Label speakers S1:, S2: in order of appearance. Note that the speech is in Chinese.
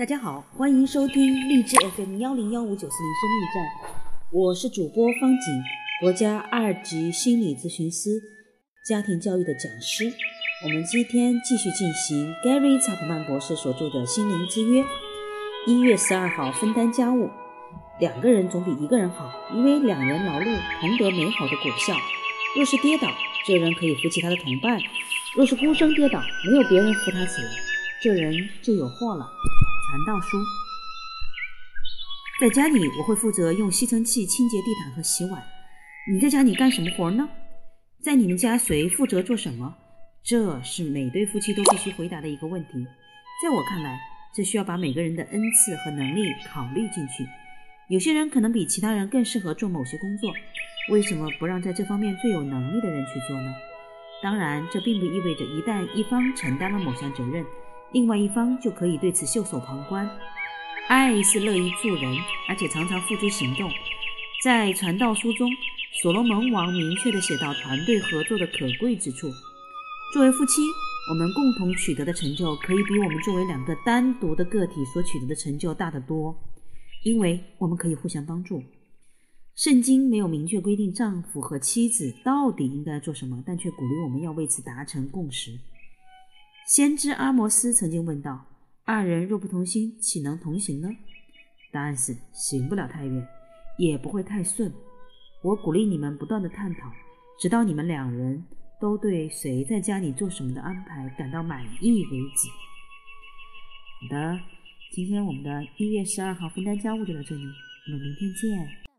S1: 大家好，欢迎收听励志 FM 幺零幺五九四零生命站，我是主播方景，国家二级心理咨询师，家庭教育的讲师。我们今天继续进行 Gary 查普曼博士所著的《心灵之约》。一月十二号，分担家务，两个人总比一个人好，因为两人劳碌同得美好的果效。若是跌倒，这人可以扶起他的同伴；若是孤身跌倒，没有别人扶他起来，这人就有祸了。传道书，在家里我会负责用吸尘器清洁地毯和洗碗。你在家里干什么活呢？在你们家谁负责做什么？这是每对夫妻都必须回答的一个问题。在我看来，这需要把每个人的恩赐和能力考虑进去。有些人可能比其他人更适合做某些工作，为什么不让在这方面最有能力的人去做呢？当然，这并不意味着一旦一方承担了某项责任。另外一方就可以对此袖手旁观。爱是乐于助人，而且常常付诸行动。在传道书中，所罗门王明确地写到团队合作的可贵之处。作为夫妻，我们共同取得的成就，可以比我们作为两个单独的个体所取得的成就大得多，因为我们可以互相帮助。圣经没有明确规定丈夫和妻子到底应该做什么，但却鼓励我们要为此达成共识。先知阿摩斯曾经问道：“二人若不同心，岂能同行呢？”答案是：行不了太远，也不会太顺。我鼓励你们不断的探讨，直到你们两人都对谁在家里做什么的安排感到满意为止。好的，今天我们的一月十二号分担家务就到这里，我们明天见。